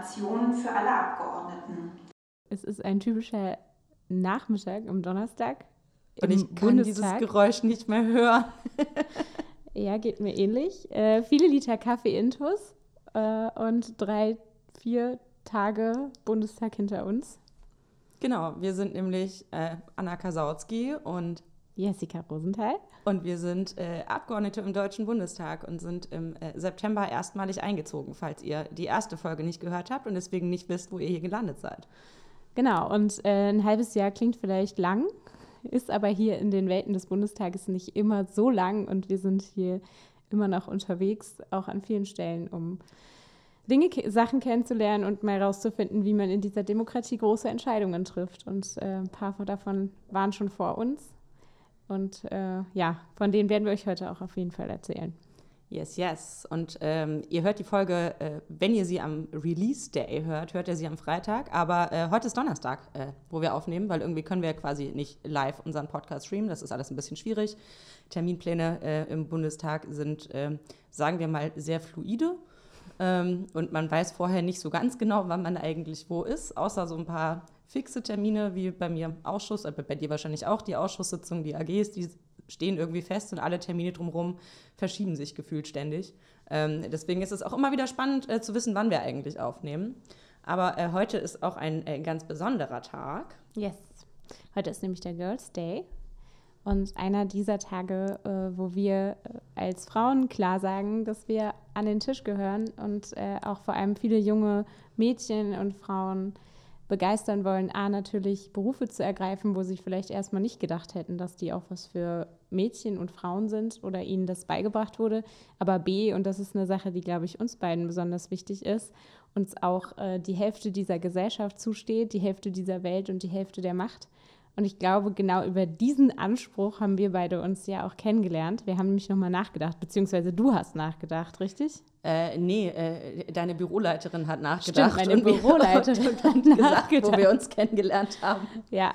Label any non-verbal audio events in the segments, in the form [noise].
Informationen für alle Abgeordneten. Es ist ein typischer Nachmittag am Donnerstag. Und ich kann Bundestag. dieses Geräusch nicht mehr hören. [laughs] ja, geht mir ähnlich. Äh, viele Liter Kaffee intus äh, und drei, vier Tage Bundestag hinter uns. Genau, wir sind nämlich äh, Anna Kasautsky und Jessica Rosenthal. Und wir sind äh, Abgeordnete im Deutschen Bundestag und sind im äh, September erstmalig eingezogen, falls ihr die erste Folge nicht gehört habt und deswegen nicht wisst, wo ihr hier gelandet seid. Genau, und äh, ein halbes Jahr klingt vielleicht lang, ist aber hier in den Welten des Bundestages nicht immer so lang und wir sind hier immer noch unterwegs, auch an vielen Stellen, um Dinge, Sachen kennenzulernen und mal herauszufinden, wie man in dieser Demokratie große Entscheidungen trifft. Und äh, ein paar davon waren schon vor uns. Und äh, ja, von denen werden wir euch heute auch auf jeden Fall erzählen. Yes, yes. Und ähm, ihr hört die Folge, äh, wenn ihr sie am Release Day hört, hört ihr sie am Freitag. Aber äh, heute ist Donnerstag, äh, wo wir aufnehmen, weil irgendwie können wir quasi nicht live unseren Podcast streamen. Das ist alles ein bisschen schwierig. Terminpläne äh, im Bundestag sind, ähm, sagen wir mal, sehr fluide. Ähm, und man weiß vorher nicht so ganz genau, wann man eigentlich wo ist, außer so ein paar fixe Termine, wie bei mir Ausschuss, aber bei dir wahrscheinlich auch, die Ausschusssitzungen, die AGs, die stehen irgendwie fest und alle Termine drumherum verschieben sich gefühlt ständig. Ähm, deswegen ist es auch immer wieder spannend äh, zu wissen, wann wir eigentlich aufnehmen. Aber äh, heute ist auch ein äh, ganz besonderer Tag. Yes. Heute ist nämlich der Girls Day. Und einer dieser Tage, äh, wo wir äh, als Frauen klar sagen, dass wir an den Tisch gehören und äh, auch vor allem viele junge Mädchen und Frauen begeistern wollen, A, natürlich Berufe zu ergreifen, wo sie vielleicht erstmal nicht gedacht hätten, dass die auch was für Mädchen und Frauen sind oder ihnen das beigebracht wurde. Aber B, und das ist eine Sache, die, glaube ich, uns beiden besonders wichtig ist, uns auch äh, die Hälfte dieser Gesellschaft zusteht, die Hälfte dieser Welt und die Hälfte der Macht. Und ich glaube, genau über diesen Anspruch haben wir beide uns ja auch kennengelernt. Wir haben nämlich nochmal nachgedacht, beziehungsweise du hast nachgedacht, richtig? Äh, nee, äh, deine Büroleiterin hat nachgedacht. Stimmt, meine [laughs] Büroleiterin hat gesagt, wo wir uns kennengelernt haben. Ja.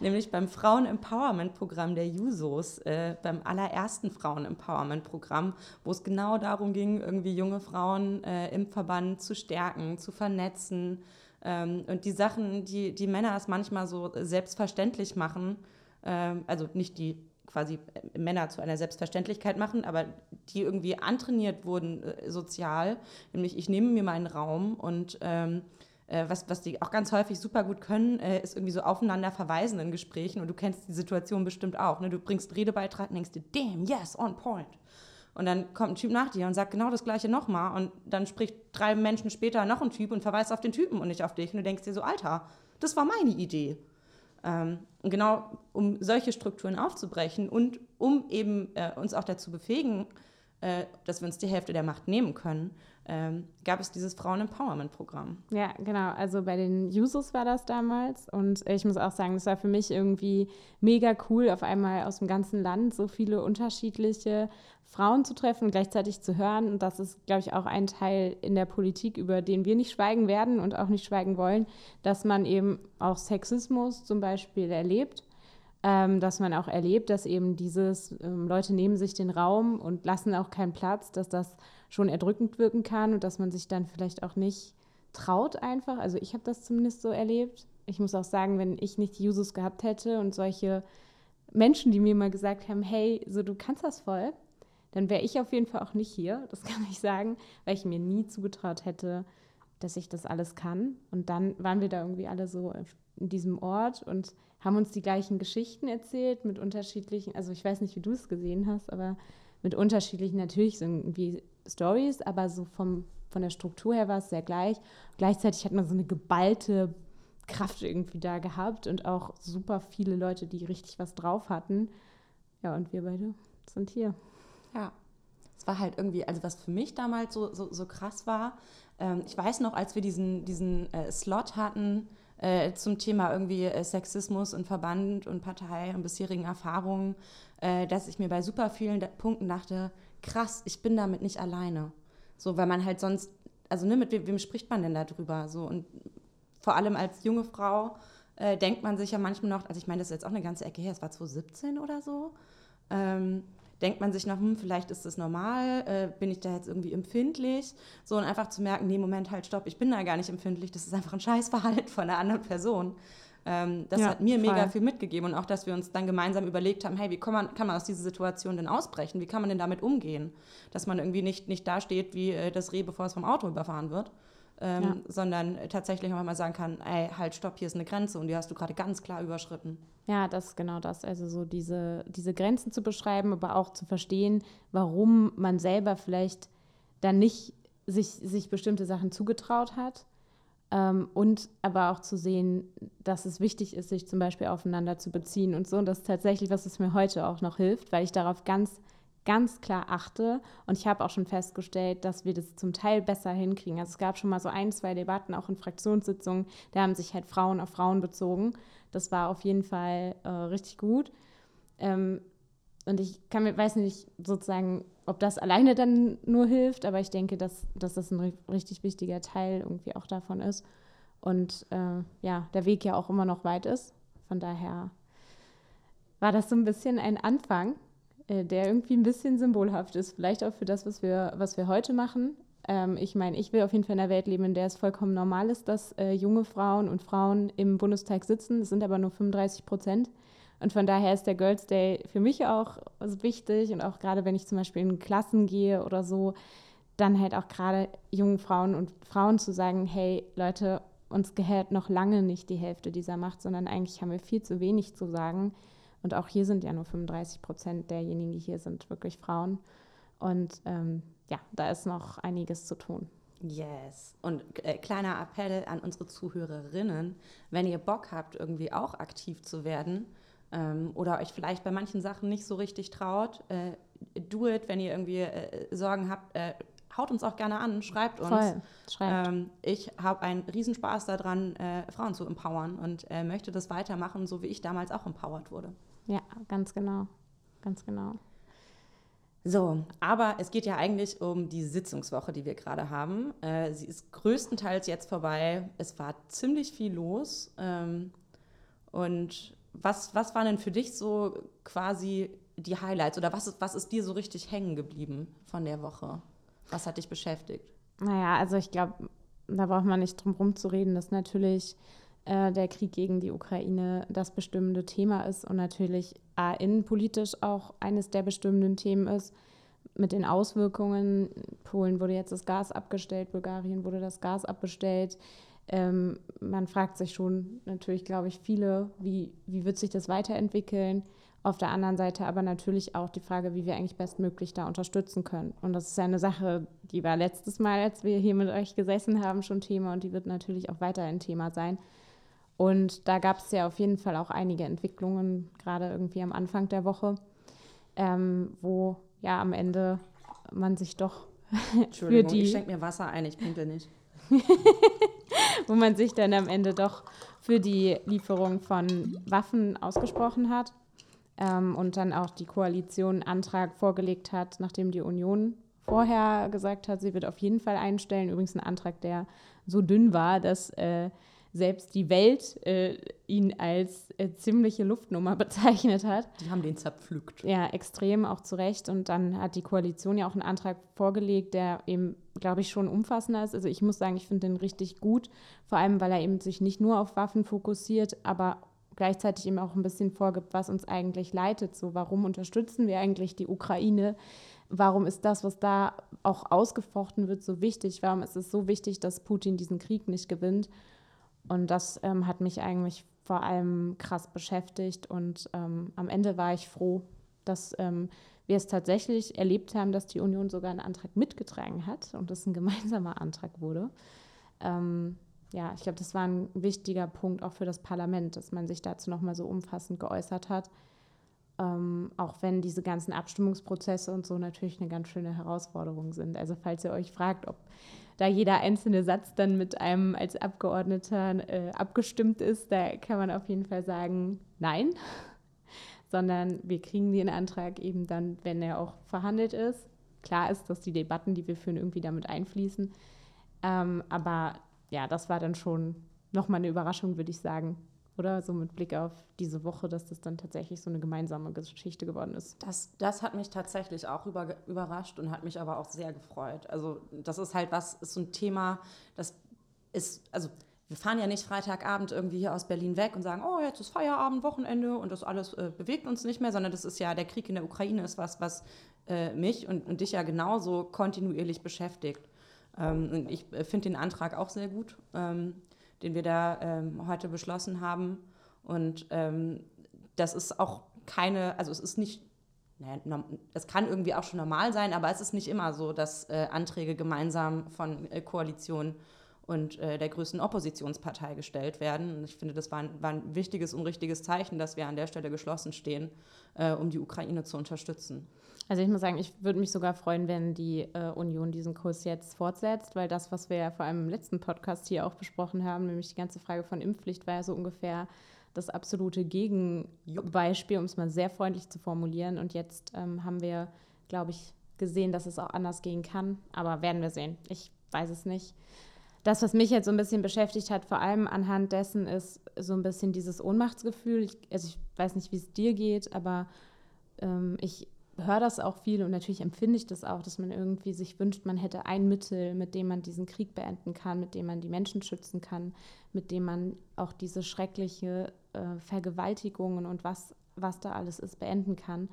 Nämlich beim Frauen-Empowerment-Programm der Jusos, äh, beim allerersten Frauen-Empowerment-Programm, wo es genau darum ging, irgendwie junge Frauen äh, im Verband zu stärken, zu vernetzen, ähm, und die Sachen, die, die Männer es manchmal so selbstverständlich machen, ähm, also nicht die quasi äh, Männer zu einer Selbstverständlichkeit machen, aber die irgendwie antrainiert wurden äh, sozial, nämlich ich nehme mir meinen Raum und ähm, äh, was, was die auch ganz häufig super gut können, äh, ist irgendwie so aufeinander verweisen in Gesprächen und du kennst die Situation bestimmt auch. Ne? Du bringst Redebeitrag und denkst dir, damn, yes, on point. Und dann kommt ein Typ nach dir und sagt genau das Gleiche nochmal. Und dann spricht drei Menschen später noch ein Typ und verweist auf den Typen und nicht auf dich. Und du denkst dir so, Alter, das war meine Idee. Ähm, und genau um solche Strukturen aufzubrechen und um eben äh, uns auch dazu befähigen, äh, dass wir uns die Hälfte der Macht nehmen können, ähm, gab es dieses Frauen-Empowerment-Programm. Ja, genau. Also bei den Jusos war das damals. Und ich muss auch sagen, das war für mich irgendwie mega cool, auf einmal aus dem ganzen Land so viele unterschiedliche Frauen zu treffen und gleichzeitig zu hören. Und das ist, glaube ich, auch ein Teil in der Politik, über den wir nicht schweigen werden und auch nicht schweigen wollen, dass man eben auch Sexismus zum Beispiel erlebt ähm, dass man auch erlebt, dass eben dieses, ähm, Leute nehmen sich den Raum und lassen auch keinen Platz, dass das schon erdrückend wirken kann und dass man sich dann vielleicht auch nicht traut einfach. Also ich habe das zumindest so erlebt. Ich muss auch sagen, wenn ich nicht die Jusos gehabt hätte und solche Menschen, die mir mal gesagt haben, hey, so du kannst das voll, dann wäre ich auf jeden Fall auch nicht hier, das [laughs] kann ich sagen, weil ich mir nie zugetraut hätte, dass ich das alles kann. Und dann waren wir da irgendwie alle so in diesem Ort und haben uns die gleichen Geschichten erzählt mit unterschiedlichen, also ich weiß nicht, wie du es gesehen hast, aber mit unterschiedlichen natürlich irgendwie Stories, aber so vom, von der Struktur her war es sehr gleich. Gleichzeitig hat man so eine geballte Kraft irgendwie da gehabt und auch super viele Leute, die richtig was drauf hatten. Ja, und wir beide sind hier. Ja, es war halt irgendwie, also was für mich damals so, so, so krass war, ähm, ich weiß noch, als wir diesen, diesen äh, Slot hatten, äh, zum Thema irgendwie äh, Sexismus und Verband und Partei und bisherigen Erfahrungen, äh, dass ich mir bei super vielen Punkten dachte, krass, ich bin damit nicht alleine. So, weil man halt sonst, also ne, mit wem, wem spricht man denn darüber? So, und vor allem als junge Frau äh, denkt man sich ja manchmal noch, also ich meine, das ist jetzt auch eine ganze Ecke her, es war 2017 oder so, ähm, denkt man sich noch, hm, vielleicht ist das normal, äh, bin ich da jetzt irgendwie empfindlich? So und einfach zu merken, nee, Moment, halt, stopp, ich bin da gar nicht empfindlich, das ist einfach ein Scheißverhalten von einer anderen Person. Ähm, das ja, hat mir voll. mega viel mitgegeben und auch, dass wir uns dann gemeinsam überlegt haben, hey, wie kann man, kann man aus dieser Situation denn ausbrechen? Wie kann man denn damit umgehen? Dass man irgendwie nicht, nicht dasteht wie äh, das Reh, bevor es vom Auto überfahren wird, ähm, ja. sondern tatsächlich auch mal sagen kann, ey, halt, stopp, hier ist eine Grenze und die hast du gerade ganz klar überschritten. Ja, das ist genau das. Also so diese, diese Grenzen zu beschreiben, aber auch zu verstehen, warum man selber vielleicht dann nicht sich, sich bestimmte Sachen zugetraut hat. Ähm, und aber auch zu sehen, dass es wichtig ist, sich zum Beispiel aufeinander zu beziehen und so. Und das ist tatsächlich, was es mir heute auch noch hilft, weil ich darauf ganz ganz klar achte. Und ich habe auch schon festgestellt, dass wir das zum Teil besser hinkriegen. Also es gab schon mal so ein, zwei Debatten, auch in Fraktionssitzungen, da haben sich halt Frauen auf Frauen bezogen. Das war auf jeden Fall äh, richtig gut. Ähm, und ich kann mir, weiß nicht sozusagen, ob das alleine dann nur hilft, aber ich denke, dass, dass das ein richtig wichtiger Teil irgendwie auch davon ist. Und äh, ja, der Weg ja auch immer noch weit ist. Von daher war das so ein bisschen ein Anfang äh, der irgendwie ein bisschen symbolhaft ist, vielleicht auch für das, was wir, was wir heute machen. Ähm, ich meine, ich will auf jeden Fall in einer Welt leben, in der es vollkommen normal ist, dass äh, junge Frauen und Frauen im Bundestag sitzen. Es sind aber nur 35 Prozent. Und von daher ist der Girls Day für mich auch wichtig und auch gerade wenn ich zum Beispiel in Klassen gehe oder so, dann halt auch gerade jungen Frauen und Frauen zu sagen, hey Leute, uns gehört noch lange nicht die Hälfte dieser Macht, sondern eigentlich haben wir viel zu wenig zu sagen. Und auch hier sind ja nur 35 Prozent derjenigen, die hier sind, wirklich Frauen. Und ähm, ja, da ist noch einiges zu tun. Yes. Und äh, kleiner Appell an unsere Zuhörerinnen, wenn ihr Bock habt, irgendwie auch aktiv zu werden ähm, oder euch vielleicht bei manchen Sachen nicht so richtig traut, äh, do it. Wenn ihr irgendwie äh, Sorgen habt, äh, haut uns auch gerne an, schreibt uns. Voll. Schreibt. Ähm, ich habe einen Riesenspaß daran, äh, Frauen zu empowern und äh, möchte das weitermachen, so wie ich damals auch empowered wurde. Ja, ganz genau. Ganz genau. So, aber es geht ja eigentlich um die Sitzungswoche, die wir gerade haben. Äh, sie ist größtenteils jetzt vorbei. Es war ziemlich viel los. Ähm, und was, was waren denn für dich so quasi die Highlights oder was ist, was ist dir so richtig hängen geblieben von der Woche? Was hat dich beschäftigt? Naja, also ich glaube, da braucht man nicht drum herum zu reden, dass natürlich äh, der Krieg gegen die Ukraine das bestimmende Thema ist und natürlich äh, innenpolitisch auch eines der bestimmenden Themen ist mit den Auswirkungen. Polen wurde jetzt das Gas abgestellt, Bulgarien wurde das Gas abbestellt. Ähm, man fragt sich schon natürlich, glaube ich, viele, wie, wie wird sich das weiterentwickeln? Auf der anderen Seite aber natürlich auch die Frage, wie wir eigentlich bestmöglich da unterstützen können. Und das ist ja eine Sache, die war letztes Mal, als wir hier mit euch gesessen haben, schon Thema und die wird natürlich auch weiter ein Thema sein. Und da gab es ja auf jeden Fall auch einige Entwicklungen, gerade irgendwie am Anfang der Woche, ähm, wo ja am Ende man sich doch [laughs] für die. Ich schenke mir Wasser ein, ich pinkel nicht. [laughs] [laughs] wo man sich dann am Ende doch für die Lieferung von Waffen ausgesprochen hat ähm, und dann auch die Koalition einen Antrag vorgelegt hat, nachdem die Union vorher gesagt hat, sie wird auf jeden Fall einstellen. Übrigens ein Antrag, der so dünn war, dass äh, selbst die Welt äh, ihn als äh, ziemliche Luftnummer [laughs] bezeichnet hat. Die haben den zerpflückt. Ja, extrem, auch zu Recht. Und dann hat die Koalition ja auch einen Antrag vorgelegt, der eben, glaube ich, schon umfassender ist. Also ich muss sagen, ich finde den richtig gut, vor allem, weil er eben sich nicht nur auf Waffen fokussiert, aber gleichzeitig eben auch ein bisschen vorgibt, was uns eigentlich leitet. So, warum unterstützen wir eigentlich die Ukraine? Warum ist das, was da auch ausgefochten wird, so wichtig? Warum ist es so wichtig, dass Putin diesen Krieg nicht gewinnt? Und das ähm, hat mich eigentlich vor allem krass beschäftigt. Und ähm, am Ende war ich froh, dass ähm, wir es tatsächlich erlebt haben, dass die Union sogar einen Antrag mitgetragen hat und es ein gemeinsamer Antrag wurde. Ähm, ja, ich glaube, das war ein wichtiger Punkt auch für das Parlament, dass man sich dazu nochmal so umfassend geäußert hat. Ähm, auch wenn diese ganzen Abstimmungsprozesse und so natürlich eine ganz schöne Herausforderung sind. Also falls ihr euch fragt, ob da jeder einzelne Satz dann mit einem als Abgeordneter äh, abgestimmt ist, da kann man auf jeden Fall sagen, nein, [laughs] sondern wir kriegen den Antrag eben dann, wenn er auch verhandelt ist. Klar ist, dass die Debatten, die wir führen, irgendwie damit einfließen. Ähm, aber ja, das war dann schon nochmal eine Überraschung, würde ich sagen, oder? So mit Blick auf diese Woche, dass das dann tatsächlich so eine gemeinsame Geschichte geworden ist. Das, das hat mich tatsächlich auch über, überrascht und hat mich aber auch sehr gefreut. Also das ist halt was, ist so ein Thema, das ist, also wir fahren ja nicht Freitagabend irgendwie hier aus Berlin weg und sagen, oh, jetzt ist Feierabend, Wochenende und das alles äh, bewegt uns nicht mehr, sondern das ist ja, der Krieg in der Ukraine ist was, was äh, mich und, und dich ja genauso kontinuierlich beschäftigt. Ähm, ich äh, finde den Antrag auch sehr gut, ähm, den wir da ähm, heute beschlossen haben. Und ähm, das ist auch keine, also es ist nicht, naja, kann irgendwie auch schon normal sein, aber es ist nicht immer so, dass äh, Anträge gemeinsam von äh, Koalitionen und äh, der größten Oppositionspartei gestellt werden. Und ich finde, das war ein, war ein, wichtiges und richtiges Zeichen, dass wir an der Stelle geschlossen stehen, äh, um die Ukraine zu unterstützen. Also ich muss sagen, ich würde mich sogar freuen, wenn die äh, Union diesen Kurs jetzt fortsetzt, weil das, was wir ja vor allem im letzten Podcast hier auch besprochen haben, nämlich die ganze Frage von Impfpflicht, war ja so ungefähr das absolute Gegenbeispiel, um es mal sehr freundlich zu formulieren. Und jetzt ähm, haben wir, glaube ich, gesehen, dass es auch anders gehen kann. Aber werden wir sehen. Ich weiß es nicht das, was mich jetzt so ein bisschen beschäftigt hat, vor allem anhand dessen, ist so ein bisschen dieses Ohnmachtsgefühl. Ich, also ich weiß nicht, wie es dir geht, aber ähm, ich höre das auch viel und natürlich empfinde ich das auch, dass man irgendwie sich wünscht, man hätte ein Mittel, mit dem man diesen Krieg beenden kann, mit dem man die Menschen schützen kann, mit dem man auch diese schreckliche äh, Vergewaltigungen und was, was da alles ist, beenden kann.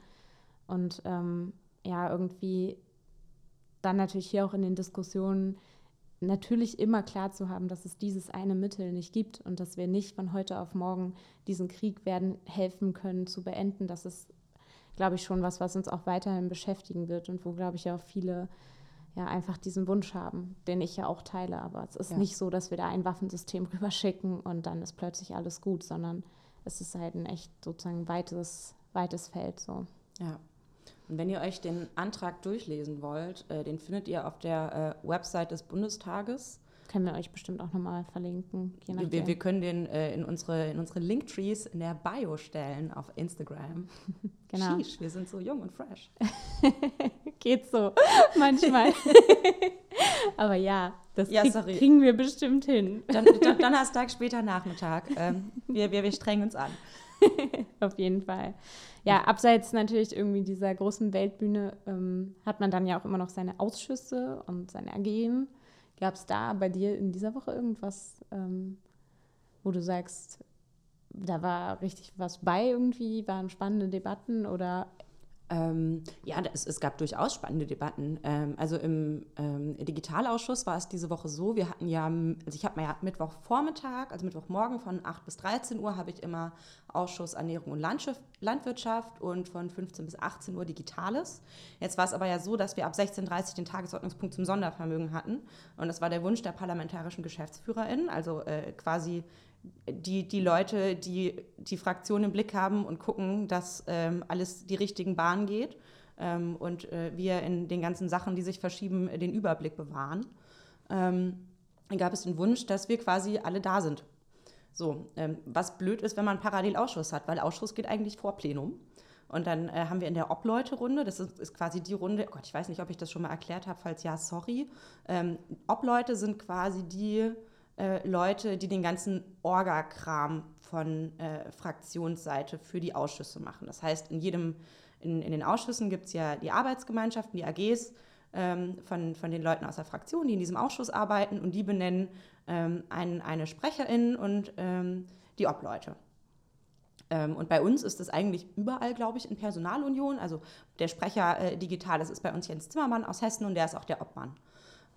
Und ähm, ja, irgendwie dann natürlich hier auch in den Diskussionen natürlich immer klar zu haben, dass es dieses eine Mittel nicht gibt und dass wir nicht von heute auf morgen diesen Krieg werden helfen können zu beenden. Das ist, glaube ich, schon was, was uns auch weiterhin beschäftigen wird und wo, glaube ich, ja auch viele ja einfach diesen Wunsch haben, den ich ja auch teile. Aber es ist ja. nicht so, dass wir da ein Waffensystem [laughs] rüberschicken und dann ist plötzlich alles gut, sondern es ist halt ein echt sozusagen weites, weites Feld so. Ja, und wenn ihr euch den Antrag durchlesen wollt, äh, den findet ihr auf der äh, Website des Bundestages. Können wir euch bestimmt auch nochmal verlinken. Wir, wir, können den äh, in, unsere, in unsere Linktrees in der Bio stellen auf Instagram. [laughs] genau. Sheesh, wir sind so jung und fresh. [laughs] Geht so, [laughs] manchmal. Aber ja, das ja, krieg, kriegen wir bestimmt hin. Don, Don, Donnerstag, später Nachmittag. Ähm, wir, wir, wir strengen uns an. Auf jeden Fall. Ja, abseits natürlich irgendwie dieser großen Weltbühne ähm, hat man dann ja auch immer noch seine Ausschüsse und seine AGen. Gab es da bei dir in dieser Woche irgendwas, ähm, wo du sagst, da war richtig was bei irgendwie, waren spannende Debatten oder ähm, ja, es, es, gab durchaus spannende Debatten. Ähm, also im ähm, Digitalausschuss war es diese Woche so, wir hatten ja, also ich habe ja Mittwochvormittag, also Mittwochmorgen von 8 bis 13 Uhr habe ich immer Ausschuss Ernährung und Landwirtschaft und von 15 bis 18 Uhr Digitales. Jetzt war es aber ja so, dass wir ab 16.30 Uhr den Tagesordnungspunkt zum Sondervermögen hatten und das war der Wunsch der parlamentarischen GeschäftsführerInnen, also äh, quasi die, die Leute, die die Fraktion im Blick haben und gucken, dass ähm, alles die richtigen Bahnen geht ähm, und äh, wir in den ganzen Sachen, die sich verschieben, den Überblick bewahren. Ähm, gab es den Wunsch, dass wir quasi alle da sind. So, ähm, was blöd ist, wenn man parallel Ausschuss hat, weil Ausschuss geht eigentlich vor Plenum. Und dann äh, haben wir in der Obleute-Runde, das ist, ist, quasi die Runde, oh Gott, ich weiß nicht, ob ich das schon mal erklärt habe, falls ja, sorry. Ähm, Obleute sind quasi die äh, Leute, die den ganzen Orga-Kram von äh, Fraktionsseite für die Ausschüsse machen. Das heißt, in jedem, in, in den Ausschüssen gibt es ja die Arbeitsgemeinschaften, die AGs ähm, von, von den Leuten aus der Fraktion, die in diesem Ausschuss arbeiten und die benennen ähm, ein, eine Sprecherin und ähm, die Obleute. Ähm, und bei uns ist das eigentlich überall, glaube ich, in Personalunion. Also der Sprecher äh, digital, das ist bei uns Jens Zimmermann aus Hessen und der ist auch der Obmann.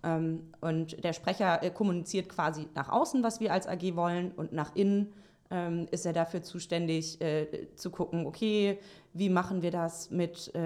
Ähm, und der Sprecher äh, kommuniziert quasi nach außen, was wir als AG wollen, und nach innen ähm, ist er dafür zuständig, äh, zu gucken, okay, wie machen wir das mit äh,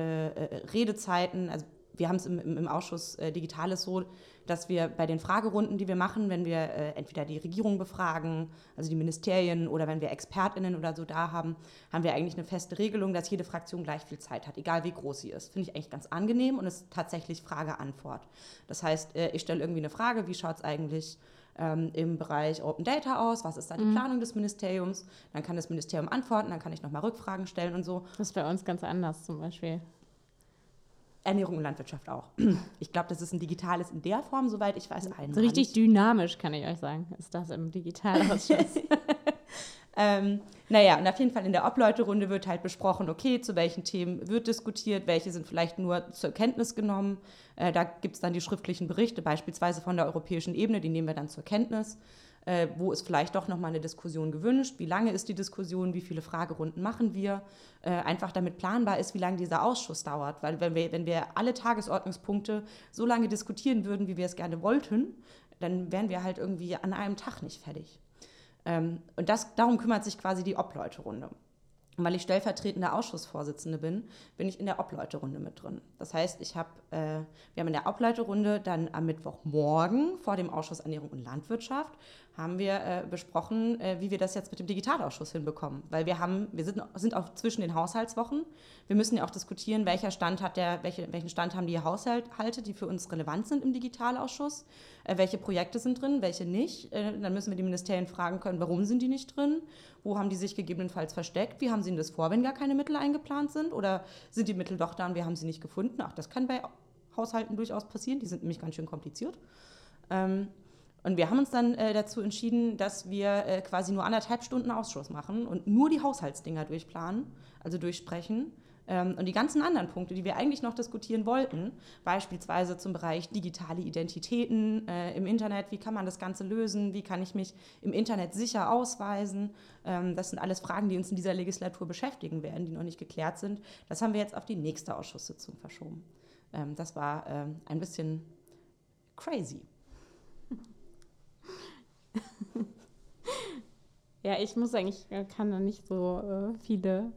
Redezeiten? Also wir haben es im, im, Ausschuss äh, Digitales so, dass wir bei den Fragerunden, die wir machen, wenn wir äh, entweder die Regierung befragen, also die Ministerien oder wenn wir ExpertInnen oder so da haben, haben wir eigentlich eine feste Regelung, dass jede Fraktion gleich viel Zeit hat, egal wie groß sie ist. Finde ich eigentlich ganz angenehm und ist tatsächlich Frage-Antwort. Das heißt, äh, ich stelle irgendwie eine Frage, wie schaut es eigentlich ähm, im Bereich Open Data aus, was ist da die mhm. Planung des Ministeriums, dann kann das Ministerium antworten, dann kann ich nochmal Rückfragen stellen und so. Das ist bei uns ganz anders zum Beispiel. Ernährung und Landwirtschaft auch. Ich glaube, das ist ein digitales in der Form, soweit ich weiß, ein. So richtig dynamisch, kann ich euch sagen, ist das im Digitalausschuss. [laughs] Ähm, naja, und auf jeden Fall in der Obleuterunde wird halt besprochen, okay, zu welchen Themen wird diskutiert, welche sind vielleicht nur zur Kenntnis genommen. Äh, da gibt es dann die schriftlichen Berichte, beispielsweise von der europäischen Ebene, die nehmen wir dann zur Kenntnis. Äh, wo ist vielleicht doch nochmal eine Diskussion gewünscht? Wie lange ist die Diskussion? Wie viele Fragerunden machen wir? Äh, einfach damit planbar ist, wie lange dieser Ausschuss dauert. Weil wenn wir, wenn wir alle Tagesordnungspunkte so lange diskutieren würden, wie wir es gerne wollten, dann wären wir halt irgendwie an einem Tag nicht fertig. Ähm, und das, darum kümmert sich quasi die Obleuterunde. Und weil ich stellvertretende Ausschussvorsitzende bin, bin ich in der Obleuterunde mit drin. Das heißt, ich hab, äh, wir haben in der Obleuterunde dann am Mittwochmorgen vor dem Ausschuss Ernährung und Landwirtschaft haben wir äh, besprochen, äh, wie wir das jetzt mit dem Digitalausschuss hinbekommen. Weil wir haben, wir sind, sind auch zwischen den Haushaltswochen. Wir müssen ja auch diskutieren, welcher Stand hat der, welche, welchen Stand haben die Haushalte, die für uns relevant sind im Digitalausschuss, äh, welche Projekte sind drin, welche nicht. Äh, dann müssen wir die Ministerien fragen können, warum sind die nicht drin, wo haben die sich gegebenenfalls versteckt, wie haben sie denn das vor, wenn gar keine Mittel eingeplant sind oder sind die Mittel doch da und wir haben sie nicht gefunden. Auch das kann bei Haushalten durchaus passieren, die sind nämlich ganz schön kompliziert. Ähm, und wir haben uns dann äh, dazu entschieden, dass wir äh, quasi nur anderthalb Stunden Ausschuss machen und nur die Haushaltsdinger durchplanen, also durchsprechen. Ähm, und die ganzen anderen Punkte, die wir eigentlich noch diskutieren wollten, beispielsweise zum Bereich digitale Identitäten äh, im Internet, wie kann man das Ganze lösen, wie kann ich mich im Internet sicher ausweisen, ähm, das sind alles Fragen, die uns in dieser Legislatur beschäftigen werden, die noch nicht geklärt sind. Das haben wir jetzt auf die nächste Ausschusssitzung verschoben. Ähm, das war ähm, ein bisschen crazy. [laughs] ja, ich muss sagen, ich kann da nicht so äh, viele,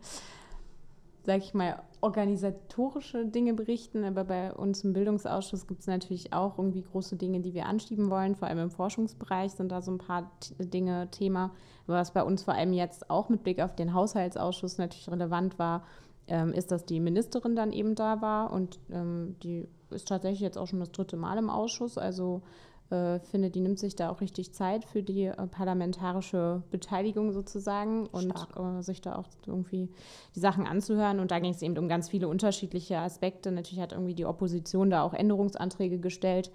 sag ich mal, organisatorische Dinge berichten, aber bei uns im Bildungsausschuss gibt es natürlich auch irgendwie große Dinge, die wir anschieben wollen. Vor allem im Forschungsbereich sind da so ein paar Dinge Thema. Was bei uns vor allem jetzt auch mit Blick auf den Haushaltsausschuss natürlich relevant war, ähm, ist, dass die Ministerin dann eben da war und ähm, die ist tatsächlich jetzt auch schon das dritte Mal im Ausschuss. Also äh, finde, die nimmt sich da auch richtig Zeit für die äh, parlamentarische Beteiligung sozusagen und äh, sich da auch irgendwie die Sachen anzuhören. Und da ging es eben um ganz viele unterschiedliche Aspekte. Natürlich hat irgendwie die Opposition da auch Änderungsanträge gestellt,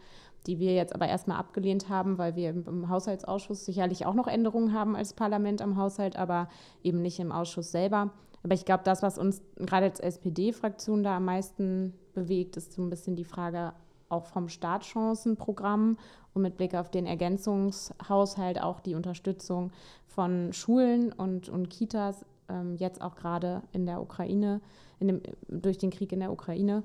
die wir jetzt aber erstmal abgelehnt haben, weil wir im, im Haushaltsausschuss sicherlich auch noch Änderungen haben als Parlament am Haushalt, aber eben nicht im Ausschuss selber. Aber ich glaube, das, was uns gerade als SPD-Fraktion da am meisten bewegt, ist so ein bisschen die Frage auch vom Startchancenprogramm und mit Blick auf den Ergänzungshaushalt auch die Unterstützung von Schulen und, und Kitas, ähm, jetzt auch gerade in der Ukraine, in dem, durch den Krieg in der Ukraine.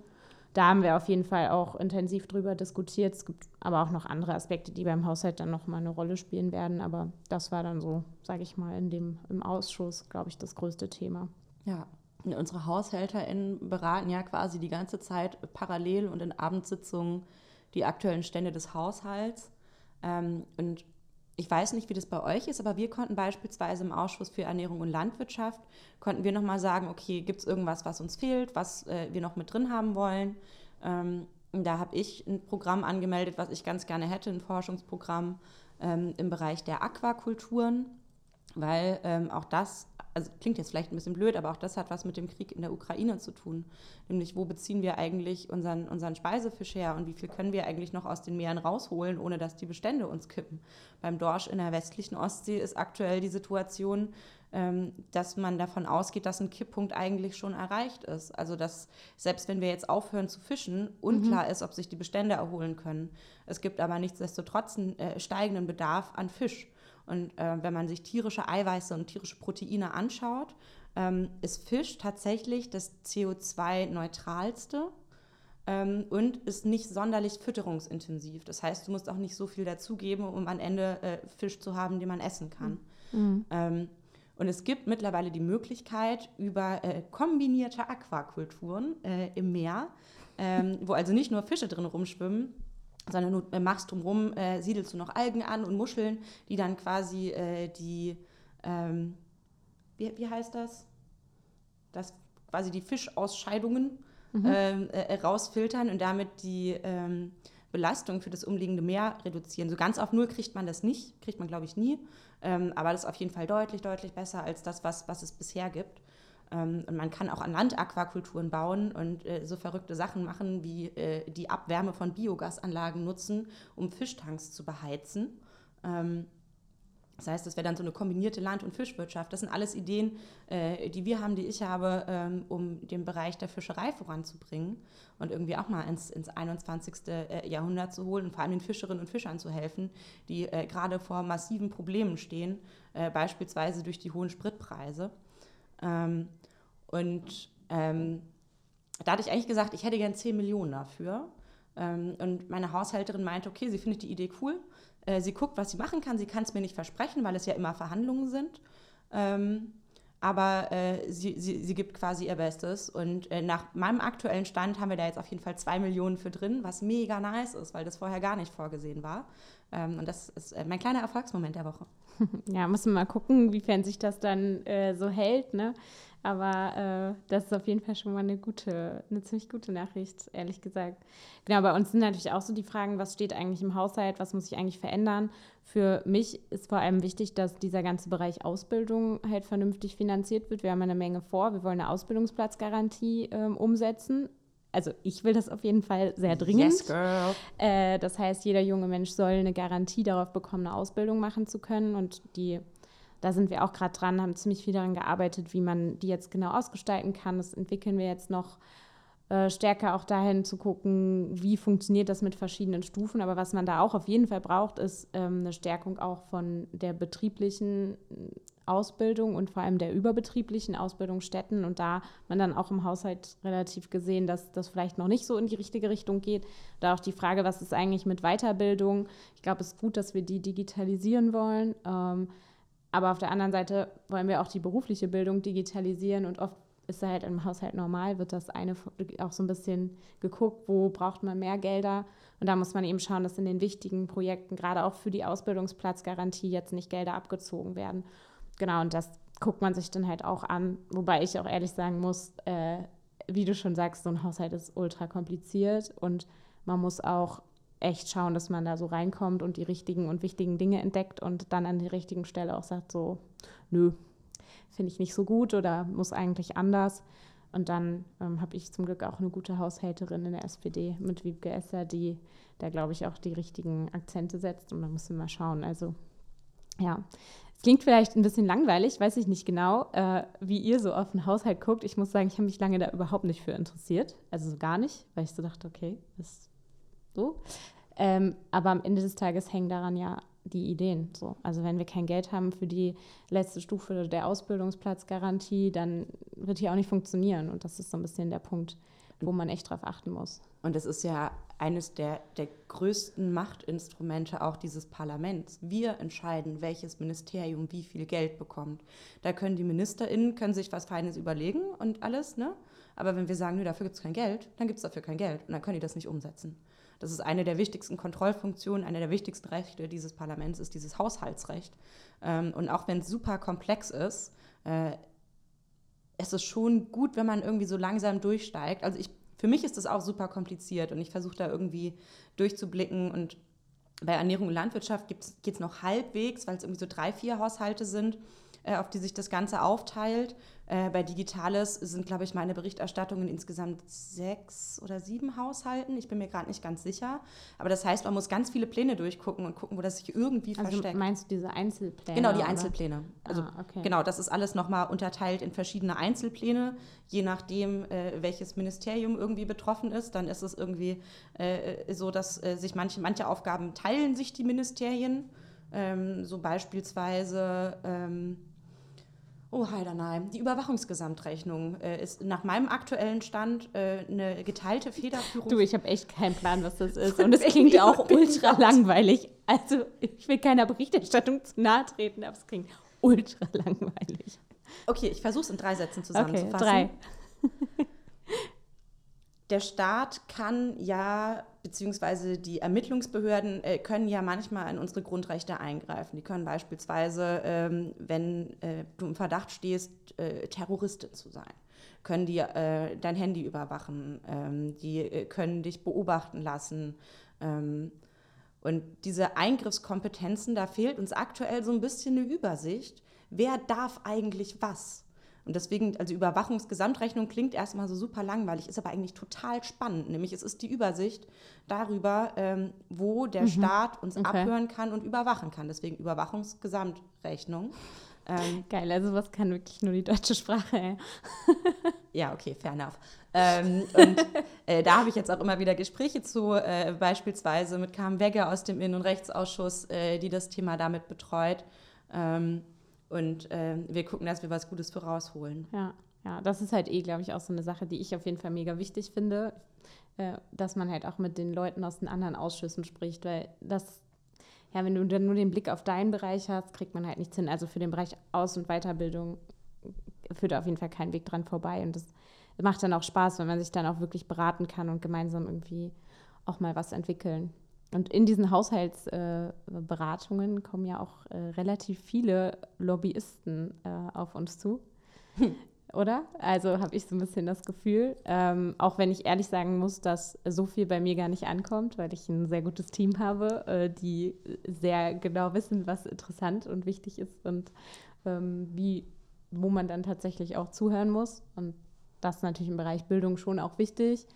Da haben wir auf jeden Fall auch intensiv drüber diskutiert. Es gibt aber auch noch andere Aspekte, die beim Haushalt dann nochmal eine Rolle spielen werden. Aber das war dann so, sage ich mal, in dem, im Ausschuss, glaube ich, das größte Thema. Ja, unsere HaushälterInnen beraten ja quasi die ganze Zeit parallel und in Abendsitzungen die aktuellen Stände des Haushalts. Ähm, und ich weiß nicht, wie das bei euch ist, aber wir konnten beispielsweise im Ausschuss für Ernährung und Landwirtschaft, konnten wir nochmal sagen, okay, gibt es irgendwas, was uns fehlt, was äh, wir noch mit drin haben wollen. Ähm, da habe ich ein Programm angemeldet, was ich ganz gerne hätte, ein Forschungsprogramm ähm, im Bereich der Aquakulturen, weil auch das also klingt jetzt vielleicht ein bisschen blöd, aber auch das hat was mit dem Krieg in der Ukraine zu tun. Nämlich, wo beziehen wir eigentlich unseren, unseren Speisefisch her und wie viel können wir eigentlich noch aus den Meeren rausholen, ohne dass die Bestände uns kippen. Beim Dorsch in der westlichen Ostsee ist aktuell die Situation, ähm, dass man davon ausgeht, dass ein Kipppunkt eigentlich schon erreicht ist. Also, dass selbst wenn wir jetzt aufhören zu fischen, unklar mhm. ist, ob sich die Bestände erholen können. Es gibt aber nichtsdestotrotz einen äh, steigenden Bedarf an Fisch. Und äh, wenn man sich tierische Eiweiße und tierische Proteine anschaut, ähm, ist Fisch tatsächlich das CO2-neutralste ähm, und ist nicht sonderlich fütterungsintensiv. Das heißt, du musst auch nicht so viel dazugeben, um am Ende äh, Fisch zu haben, den man essen kann. Mhm. Ähm, und es gibt mittlerweile die Möglichkeit über äh, kombinierte Aquakulturen äh, im Meer, ähm, wo also nicht nur Fische drin rumschwimmen, sondern du äh, machst drumherum, äh, siedelst du noch Algen an und Muscheln, die dann quasi äh, die, ähm, wie, wie heißt das? Das quasi die Fischausscheidungen mhm. Ähm, äh, rausfiltern und damit die ähm, Belastung für das umliegende Meer reduzieren. So ganz auf Null kriegt man das nicht, kriegt man glaube ich nie, ähm, aber das ist auf jeden Fall deutlich, deutlich besser als das, was, was es bisher gibt. Ähm, und man kann auch an Land Aquakulturen bauen und äh, so verrückte Sachen machen, wie äh, die Abwärme von Biogasanlagen nutzen, um Fischtanks zu beheizen. Ähm, Das heißt, das wäre dann so eine kombinierte Land- und Fischwirtschaft. Das sind alles Ideen, äh, die wir haben, die ich habe, ähm, um den Bereich der Fischerei voranzubringen und irgendwie auch mal ins, ins 21. Äh, Jahrhundert zu holen und vor allem den Fischerinnen und Fischern zu helfen, die äh, gerade vor massiven Problemen stehen, äh, beispielsweise durch die hohen Spritpreise. Ähm, und ähm, da hatte ich eigentlich gesagt, ich hätte gern 10 Millionen dafür. Ähm, und meine Haushälterin meinte, okay, sie findet die Idee cool. Äh, sie guckt, was sie machen kann. Sie kann es mir nicht versprechen, weil es ja immer Verhandlungen sind. Ähm, aber äh, sie, sie, sie gibt quasi ihr Bestes. Und äh, nach meinem aktuellen Stand haben wir da jetzt auf jeden Fall zwei Millionen für drin, was mega nice ist, weil das vorher gar nicht vorgesehen war. Ähm, und das ist äh, mein kleiner Erfolgsmoment der Woche. [laughs] Ja, müssen wir mal gucken, wiefern sich das dann äh, so hält. Ne? Aber äh, das ist auf jeden Fall schon mal eine gute, eine ziemlich gute Nachricht, ehrlich gesagt. Genau, bei uns sind natürlich auch so die Fragen, was steht eigentlich im Haushalt, was muss sich eigentlich verändern. Für mich ist vor allem wichtig, dass dieser ganze Bereich Ausbildung halt vernünftig finanziert wird. Wir haben eine Menge vor. Wir wollen eine Ausbildungsplatzgarantie ähm, umsetzen. Also ich will das auf jeden Fall sehr dringend. Yes, girl. Äh, das heißt, jeder junge Mensch soll eine Garantie darauf bekommen, eine Ausbildung machen zu können und die da sind wir auch gerade dran, haben ziemlich viel daran gearbeitet, wie man die jetzt genau ausgestalten kann. Das entwickeln wir jetzt noch äh, stärker auch dahin zu gucken, wie funktioniert das mit verschiedenen Stufen. Aber was man da auch auf jeden Fall braucht, ist ähm, eine Stärkung auch von der betrieblichen Ausbildung und vor allem der überbetrieblichen Ausbildungsstätten. Und da man dann auch im Haushalt relativ gesehen, dass das vielleicht noch nicht so in die richtige Richtung geht. Da auch die Frage, was ist eigentlich mit Weiterbildung? Ich glaube, es ist gut, dass wir die digitalisieren wollen. Ähm, aber auf der anderen Seite wollen wir auch die berufliche Bildung digitalisieren und oft ist halt im Haushalt normal, wird das eine auch so ein bisschen geguckt, wo braucht man mehr Gelder. Und da muss man eben schauen, dass in den wichtigen Projekten, gerade auch für die Ausbildungsplatzgarantie, jetzt nicht Gelder abgezogen werden. Genau, und das guckt man sich dann halt auch an. Wobei ich auch ehrlich sagen muss, äh, wie du schon sagst, so ein Haushalt ist ultra kompliziert und man muss auch echt schauen, dass man da so reinkommt und die richtigen und wichtigen Dinge entdeckt und dann an die richtigen Stelle auch sagt, so, nö, finde ich nicht so gut oder muss eigentlich anders. Und dann ähm, habe ich zum Glück auch eine gute Haushälterin in der SPD mit Wiebke Esser, die da, glaube ich, auch die richtigen Akzente setzt. Und dann müssen wir mal schauen. Also, ja. Klingt vielleicht ein bisschen langweilig, weiß ich nicht genau, äh, wie ihr so auf den Haushalt guckt. Ich muss sagen, ich habe mich lange da überhaupt nicht für interessiert. Also so gar nicht, weil ich so dachte, okay, ist so. Ähm, aber am Ende des Tages hängen daran ja die Ideen. So. Also wenn wir kein Geld haben für die letzte Stufe der Ausbildungsplatzgarantie, dann wird die auch nicht funktionieren. Und das ist so ein bisschen der Punkt, wo man echt drauf achten muss. Und das ist ja eines der, der größten Machtinstrumente auch dieses Parlaments. Wir entscheiden, welches Ministerium wie viel Geld bekommt. Da können die MinisterInnen können sich was Feines überlegen und alles, ne? Aber wenn wir sagen, nö, dafür gibt es kein Geld, dann gibt es dafür kein Geld und dann können die das nicht umsetzen. Das ist eine der wichtigsten Kontrollfunktionen, eine der wichtigsten Rechte dieses Parlaments ist dieses Haushaltsrecht. Ähm, und auch wenn es super komplex ist, äh, es ist schon gut, wenn man irgendwie so langsam durchsteigt. Also ich, für mich ist das auch super kompliziert und ich versuche da irgendwie durchzublicken und bei Ernährung und Landwirtschaft geht es noch halbwegs, weil es irgendwie so drei, vier Haushalte sind, äh, auf die sich das Ganze aufteilt. Äh, bei Digitales sind, glaube ich, meine Berichterstattungen insgesamt sechs oder sieben Haushalten. Ich bin mir gerade nicht ganz sicher. Aber das heißt, man muss ganz viele Pläne durchgucken und gucken, wo das sich irgendwie also versteckt. Meinst du diese Einzelpläne? Genau, die oder? Einzelpläne. Also ah, okay. genau, das ist alles nochmal unterteilt in verschiedene Einzelpläne, je nachdem, äh, welches Ministerium irgendwie betroffen ist. Dann ist es irgendwie äh, so, dass äh, sich manche, manche Aufgaben teilen sich die Ministerien. Ähm, so beispielsweise. Ähm, Oh, Heidenheim. Die Überwachungsgesamtrechnung äh, ist nach meinem aktuellen Stand äh, eine geteilte Federführung. Du, ich habe echt keinen Plan, was das ist. Und es klingt auch ultra langweilig. Also, ich will keiner Berichterstattung zu nahe treten, aber es klingt ultra langweilig. Okay, ich versuche es in drei Sätzen zusammenzufassen. Okay, drei. Der Staat kann ja, beziehungsweise die Ermittlungsbehörden äh, können ja manchmal in unsere Grundrechte eingreifen. Die können beispielsweise, ähm, wenn äh, du im Verdacht stehst, äh, Terroristin zu sein, können die äh, dein Handy überwachen, ähm, die äh, können dich beobachten lassen. Ähm, und diese Eingriffskompetenzen, da fehlt uns aktuell so ein bisschen eine Übersicht. Wer darf eigentlich was? Und deswegen, also Überwachungsgesamtrechnung klingt erstmal so super langweilig, ist aber eigentlich total spannend. Nämlich es ist die Übersicht darüber, ähm, wo der mhm. Staat uns okay. abhören kann und überwachen kann. Deswegen Überwachungsgesamtrechnung. Ähm, Geil, also was kann wirklich nur die deutsche Sprache. Ey. [laughs] ja, okay, fair enough. Ähm, und äh, da habe ich jetzt auch immer wieder Gespräche zu, äh, beispielsweise mit Carmen Wegge aus dem Innen- und Rechtsausschuss, äh, die das Thema damit betreut. Ähm, und äh, wir gucken, dass wir was Gutes für rausholen. Ja, ja, das ist halt eh, glaube ich, auch so eine Sache, die ich auf jeden Fall mega wichtig finde, äh, dass man halt auch mit den Leuten aus den anderen Ausschüssen spricht, weil das, ja, wenn du dann nur den Blick auf deinen Bereich hast, kriegt man halt nichts hin. Also für den Bereich Aus- und Weiterbildung führt auf jeden Fall kein Weg dran vorbei. Und das macht dann auch Spaß, wenn man sich dann auch wirklich beraten kann und gemeinsam irgendwie auch mal was entwickeln. Und in diesen Haushaltsberatungen äh, kommen ja auch äh, relativ viele Lobbyisten äh, auf uns zu. Hm. Oder? Also habe ich so ein bisschen das Gefühl. Ähm, auch wenn ich ehrlich sagen muss, dass so viel bei mir gar nicht ankommt, weil ich ein sehr gutes Team habe, äh, die sehr genau wissen, was interessant und wichtig ist und ähm, wie, wo man dann tatsächlich auch zuhören muss. Und das ist natürlich im Bereich Bildung schon auch wichtig.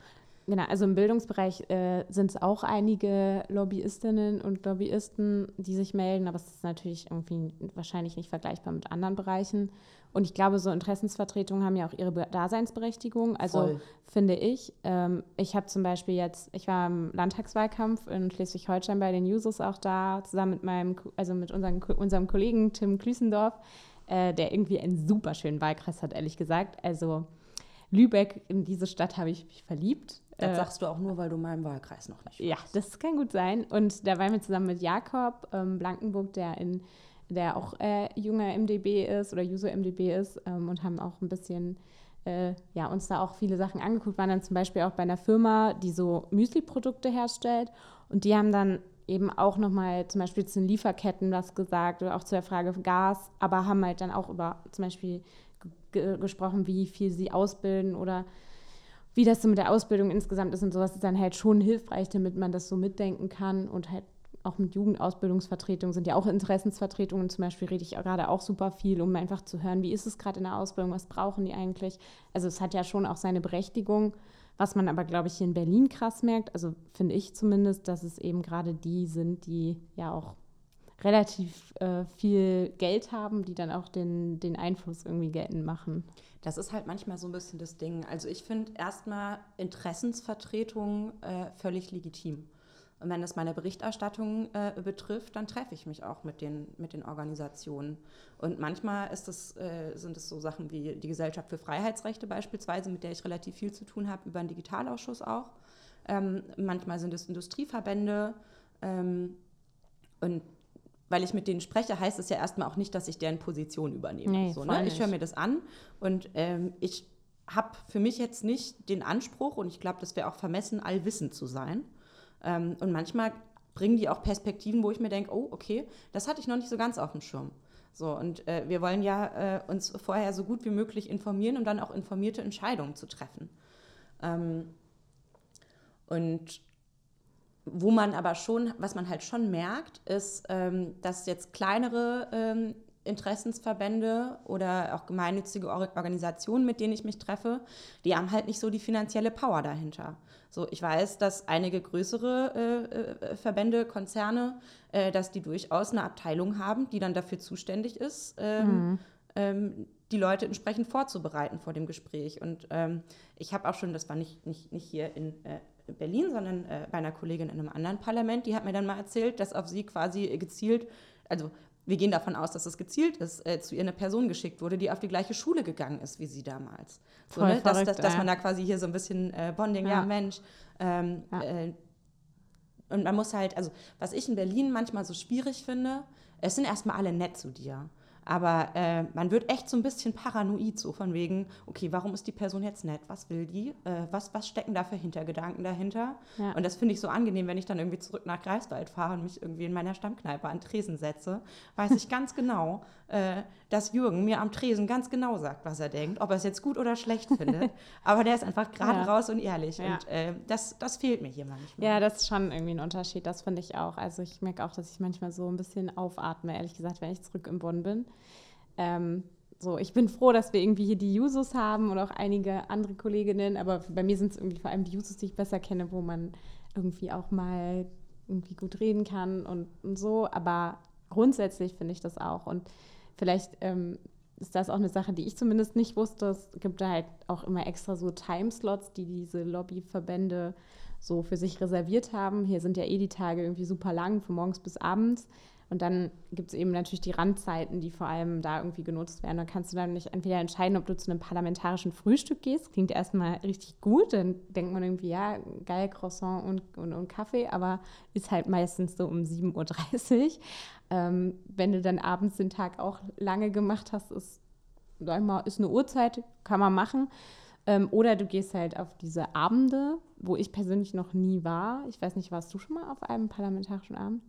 Genau, also im Bildungsbereich äh, sind es auch einige Lobbyistinnen und Lobbyisten, die sich melden, aber es ist natürlich irgendwie wahrscheinlich nicht vergleichbar mit anderen Bereichen. Und ich glaube, so Interessensvertretungen haben ja auch ihre Daseinsberechtigung. Also Voll. finde ich, ähm, ich habe zum Beispiel jetzt, ich war im Landtagswahlkampf in Schleswig-Holstein bei den Users auch da, zusammen mit meinem, also mit unserem, unserem Kollegen Tim Klüsendorf, äh, der irgendwie einen super schönen Wahlkreis hat, ehrlich gesagt. Also Lübeck, in diese Stadt habe ich mich verliebt. Das äh, sagst du auch nur, weil du meinen Wahlkreis noch nicht Ja, das kann gut sein. Und da waren wir zusammen mit Jakob ähm, Blankenburg, der in der auch äh, junger MDB ist oder User MDB ist ähm, und haben auch ein bisschen äh, ja, uns da auch viele Sachen angeguckt, waren dann zum Beispiel auch bei einer Firma, die so Müsli-Produkte herstellt und die haben dann eben auch nochmal zum Beispiel zu den Lieferketten was gesagt oder auch zu der Frage Gas, aber haben halt dann auch über zum Beispiel gesprochen, wie viel sie ausbilden oder wie das so mit der Ausbildung insgesamt ist und sowas ist dann halt schon hilfreich, damit man das so mitdenken kann und halt auch mit Jugendausbildungsvertretungen sind ja auch Interessensvertretungen. Zum Beispiel rede ich gerade auch super viel, um einfach zu hören, wie ist es gerade in der Ausbildung, was brauchen die eigentlich. Also es hat ja schon auch seine Berechtigung. Was man aber, glaube ich, hier in Berlin krass merkt, also finde ich zumindest, dass es eben gerade die sind, die ja auch relativ äh, viel Geld haben, die dann auch den, den Einfluss irgendwie geltend machen. Das ist halt manchmal so ein bisschen das Ding. Also ich finde erstmal Interessensvertretung äh, völlig legitim. Und wenn das meine Berichterstattung äh, betrifft, dann treffe ich mich auch mit den, mit den Organisationen. Und manchmal das, äh, sind es so Sachen wie die Gesellschaft für Freiheitsrechte beispielsweise, mit der ich relativ viel zu tun habe, über einen Digitalausschuss auch. Ähm, manchmal sind es Industrieverbände. Ähm, und weil ich mit denen spreche, heißt es ja erstmal auch nicht, dass ich deren Position übernehme. Nee, so, ne? Ich höre mir das an und ähm, ich habe für mich jetzt nicht den Anspruch, und ich glaube, das wäre auch vermessen, allwissend zu sein. Ähm, und manchmal bringen die auch Perspektiven, wo ich mir denke, oh, okay, das hatte ich noch nicht so ganz auf dem Schirm. So, und äh, wir wollen ja äh, uns vorher so gut wie möglich informieren, um dann auch informierte Entscheidungen zu treffen. Ähm, und wo man aber schon, was man halt schon merkt, ist, ähm, dass jetzt kleinere ähm, Interessensverbände oder auch gemeinnützige Organisationen, mit denen ich mich treffe, die haben halt nicht so die finanzielle Power dahinter. So, ich weiß, dass einige größere äh, äh, Verbände, Konzerne, äh, dass die durchaus eine Abteilung haben, die dann dafür zuständig ist, ähm, mhm. ähm, die Leute entsprechend vorzubereiten vor dem Gespräch. Und ähm, ich habe auch schon, das war nicht, nicht, nicht hier in äh, Berlin, sondern äh, bei einer Kollegin in einem anderen Parlament, die hat mir dann mal erzählt, dass auf sie quasi gezielt, also wir gehen davon aus, dass es gezielt ist, äh, zu ihr eine Person geschickt wurde, die auf die gleiche Schule gegangen ist wie sie damals. So, ne? dass, dass, dass, man da quasi hier so ein bisschen äh, Bonding, ja, ja Mensch. Ähm, ja. Äh, und man muss halt, also was ich in Berlin manchmal so schwierig finde, es sind erstmal alle nett zu dir. Aber äh, man wird echt so ein bisschen paranoid, so von wegen, okay, warum ist die Person jetzt nett? Was will die? Äh, was, was stecken da für Hintergedanken dahinter? Ja. Und das finde ich so angenehm, wenn ich dann irgendwie zurück nach Greifswald fahre und mich irgendwie in meiner Stammkneipe an Tresen setze, weiß ich [laughs] ganz genau, äh, dass Jürgen mir am Tresen ganz genau sagt, was er denkt, ob er es jetzt gut oder schlecht findet. [laughs] Aber der ist einfach gerade ja. raus und ehrlich. Ja. Und äh, das, das fehlt mir hier manchmal. Ja, das ist schon irgendwie ein Unterschied, das finde ich auch. Also ich merke auch, dass ich manchmal so ein bisschen aufatme, ehrlich gesagt, wenn ich zurück im Bonn bin. Ähm, so, ich bin froh, dass wir irgendwie hier die Jusos haben und auch einige andere Kolleginnen, aber bei mir sind es irgendwie vor allem die Jusos, die ich besser kenne, wo man irgendwie auch mal irgendwie gut reden kann und, und so. Aber grundsätzlich finde ich das auch. Und vielleicht ähm, ist das auch eine Sache, die ich zumindest nicht wusste. Es gibt da halt auch immer extra so Timeslots, die diese Lobbyverbände so für sich reserviert haben. Hier sind ja eh die Tage irgendwie super lang, von morgens bis abends. Und dann gibt es eben natürlich die Randzeiten, die vor allem da irgendwie genutzt werden. Da kannst du dann nicht entweder entscheiden, ob du zu einem parlamentarischen Frühstück gehst. Klingt erstmal richtig gut. Dann denkt man irgendwie, ja, geil, Croissant und, und, und Kaffee, aber ist halt meistens so um 7.30 Uhr. Ähm, wenn du dann abends den Tag auch lange gemacht hast, ist, sag mal, ist eine Uhrzeit, kann man machen. Ähm, oder du gehst halt auf diese Abende, wo ich persönlich noch nie war. Ich weiß nicht, warst du schon mal auf einem parlamentarischen Abend?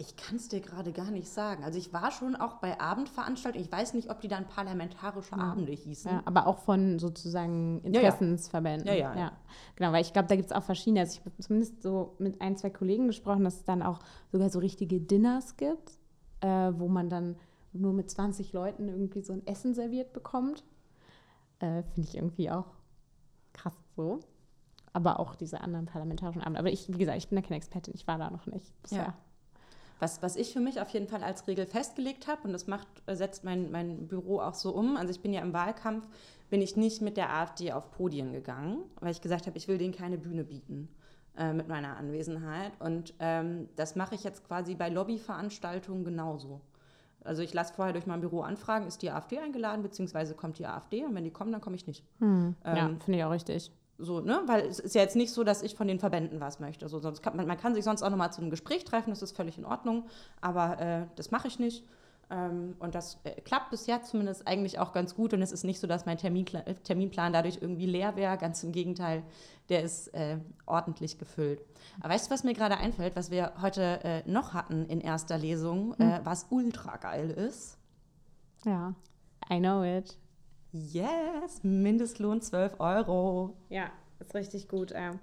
Ich kann es dir gerade gar nicht sagen. Also ich war schon auch bei Abendveranstaltungen. Ich weiß nicht, ob die dann parlamentarische ja. Abende hießen. Ja, aber auch von sozusagen Interessensverbänden. Ja, ja. ja. Genau, weil ich glaube, da gibt es auch verschiedene. Also ich habe zumindest so mit ein, zwei Kollegen gesprochen, dass es dann auch sogar so richtige Dinners gibt, äh, wo man dann nur mit 20 Leuten irgendwie so ein Essen serviert bekommt. Äh, Finde ich irgendwie auch krass so. Aber auch diese anderen parlamentarischen Abende. Aber ich, wie gesagt, ich bin da keine Expertin. Ich war da noch nicht bisher. Was, was ich für mich auf jeden Fall als Regel festgelegt habe, und das macht, setzt mein, mein Büro auch so um, also ich bin ja im Wahlkampf, bin ich nicht mit der AfD auf Podien gegangen, weil ich gesagt habe, ich will denen keine Bühne bieten äh, mit meiner Anwesenheit. Und ähm, das mache ich jetzt quasi bei Lobbyveranstaltungen genauso. Also ich lasse vorher durch mein Büro anfragen, ist die AfD eingeladen, beziehungsweise kommt die AfD und wenn die kommen, dann komme ich nicht. Hm. Ähm, ja, finde ich auch richtig. So, ne? Weil es ist ja jetzt nicht so, dass ich von den Verbänden was möchte. So, sonst kann, man, man kann sich sonst auch nochmal zu einem Gespräch treffen, das ist völlig in Ordnung, aber äh, das mache ich nicht. Ähm, und das äh, klappt bisher zumindest eigentlich auch ganz gut. Und es ist nicht so, dass mein Terminplan, äh, Terminplan dadurch irgendwie leer wäre. Ganz im Gegenteil, der ist äh, ordentlich gefüllt. Aber weißt du, was mir gerade einfällt, was wir heute äh, noch hatten in erster Lesung, hm. was ultra geil ist? Ja, I know it. Yes, Mindestlohn 12 Euro. Ja, ist richtig gut. Ähm,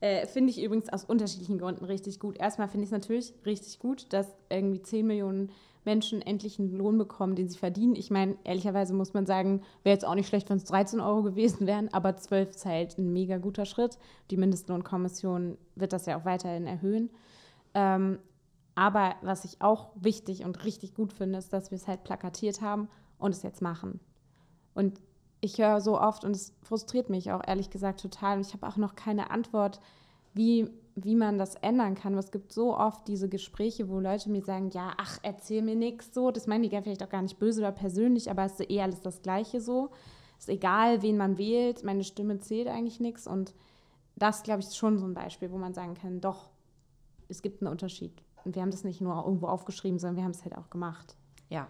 äh, finde ich übrigens aus unterschiedlichen Gründen richtig gut. Erstmal finde ich es natürlich richtig gut, dass irgendwie 10 Millionen Menschen endlich einen Lohn bekommen, den sie verdienen. Ich meine, ehrlicherweise muss man sagen, wäre jetzt auch nicht schlecht, wenn es 13 Euro gewesen wären, aber 12 ist halt ein mega guter Schritt. Die Mindestlohnkommission wird das ja auch weiterhin erhöhen. Ähm, aber was ich auch wichtig und richtig gut finde, ist, dass wir es halt plakatiert haben und es jetzt machen. Und ich höre so oft, und es frustriert mich auch ehrlich gesagt total, und ich habe auch noch keine Antwort, wie, wie man das ändern kann. es gibt so oft diese Gespräche, wo Leute mir sagen, ja, ach, erzähl mir nichts so. Das meinen die vielleicht auch gar nicht böse oder persönlich, aber es ist eh alles das Gleiche so. Es ist egal, wen man wählt, meine Stimme zählt eigentlich nichts. Und das, glaube ich, ist schon so ein Beispiel, wo man sagen kann, doch, es gibt einen Unterschied. Und wir haben das nicht nur irgendwo aufgeschrieben, sondern wir haben es halt auch gemacht. Ja,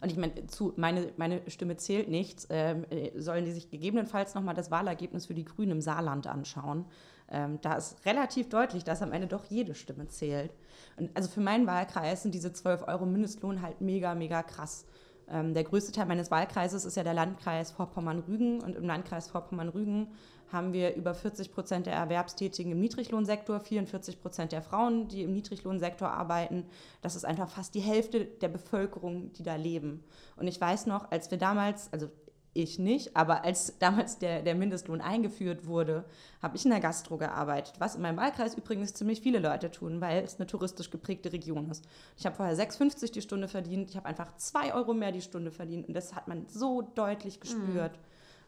und ich meine, zu, meine, meine Stimme zählt nichts, ähm, äh, sollen die sich gegebenenfalls nochmal das Wahlergebnis für die Grünen im Saarland anschauen. Ähm, da ist relativ deutlich, dass am Ende doch jede Stimme zählt. Und also für meinen Wahlkreis sind diese 12 Euro Mindestlohn halt mega, mega krass. Ähm, der größte Teil meines Wahlkreises ist ja der Landkreis Vorpommern-Rügen und im Landkreis Vorpommern-Rügen haben wir über 40 Prozent der Erwerbstätigen im Niedriglohnsektor, 44 Prozent der Frauen, die im Niedriglohnsektor arbeiten. Das ist einfach fast die Hälfte der Bevölkerung, die da leben. Und ich weiß noch, als wir damals, also ich nicht, aber als [laughs] damals der, der Mindestlohn eingeführt wurde, habe ich in der Gastro gearbeitet, was in meinem Wahlkreis übrigens ziemlich viele Leute tun, weil es eine touristisch geprägte Region ist. Ich habe vorher 6,50 die Stunde verdient, ich habe einfach 2 Euro mehr die Stunde verdient und das hat man so deutlich gespürt. Mhm.